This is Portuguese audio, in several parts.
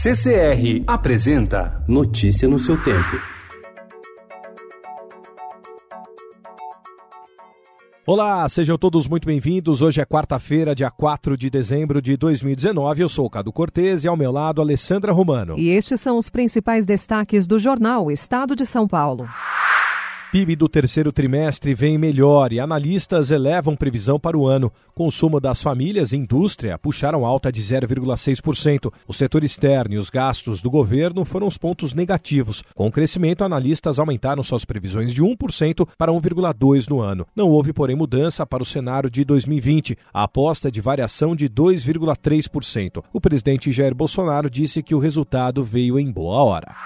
CCR apresenta Notícia no seu tempo. Olá, sejam todos muito bem-vindos. Hoje é quarta-feira, dia 4 de dezembro de 2019. Eu sou o Cado Cortez e ao meu lado, Alessandra Romano. E estes são os principais destaques do jornal Estado de São Paulo. PIB do terceiro trimestre vem melhor e analistas elevam previsão para o ano. Consumo das famílias e indústria puxaram alta de 0,6%. O setor externo e os gastos do governo foram os pontos negativos. Com o crescimento, analistas aumentaram suas previsões de 1% para 1,2% no ano. Não houve, porém, mudança para o cenário de 2020. A aposta de variação de 2,3%. O presidente Jair Bolsonaro disse que o resultado veio em boa hora.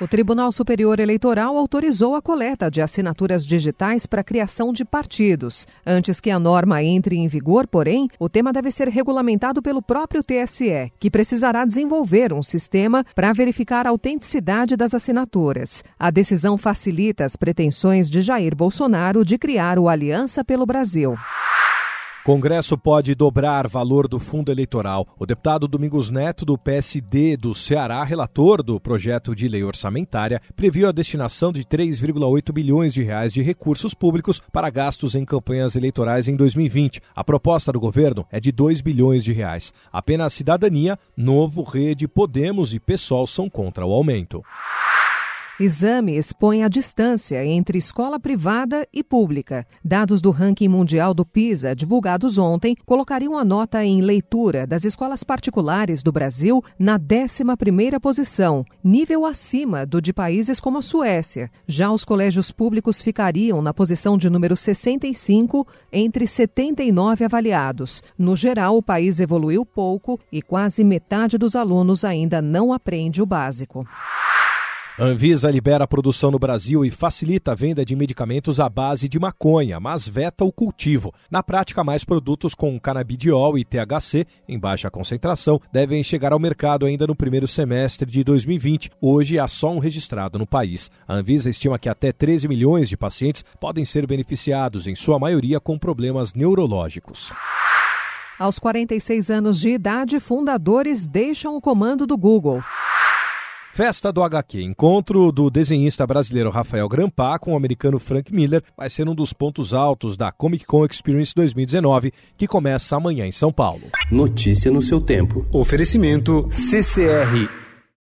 O Tribunal Superior Eleitoral autorizou a coleta de assinaturas digitais para a criação de partidos. Antes que a norma entre em vigor, porém, o tema deve ser regulamentado pelo próprio TSE, que precisará desenvolver um sistema para verificar a autenticidade das assinaturas. A decisão facilita as pretensões de Jair Bolsonaro de criar o Aliança pelo Brasil. Congresso pode dobrar valor do fundo eleitoral. O deputado Domingos Neto, do PSD do Ceará, relator do projeto de lei orçamentária, previu a destinação de 3,8 bilhões de reais de recursos públicos para gastos em campanhas eleitorais em 2020. A proposta do governo é de 2 bilhões de reais. Apenas Cidadania, Novo, Rede, Podemos e PSOL são contra o aumento. Exame expõe a distância entre escola privada e pública. Dados do ranking mundial do PISA, divulgados ontem, colocariam a nota em leitura das escolas particulares do Brasil na 11ª posição, nível acima do de países como a Suécia. Já os colégios públicos ficariam na posição de número 65 entre 79 avaliados. No geral, o país evoluiu pouco e quase metade dos alunos ainda não aprende o básico. Anvisa libera a produção no Brasil e facilita a venda de medicamentos à base de maconha, mas veta o cultivo. Na prática, mais produtos com canabidiol e THC em baixa concentração devem chegar ao mercado ainda no primeiro semestre de 2020. Hoje há só um registrado no país. A Anvisa estima que até 13 milhões de pacientes podem ser beneficiados, em sua maioria com problemas neurológicos. Aos 46 anos de idade, fundadores deixam o comando do Google. Festa do HQ, encontro do desenhista brasileiro Rafael Grampá com o americano Frank Miller, vai ser um dos pontos altos da Comic Con Experience 2019, que começa amanhã em São Paulo. Notícia no seu tempo. Oferecimento CCR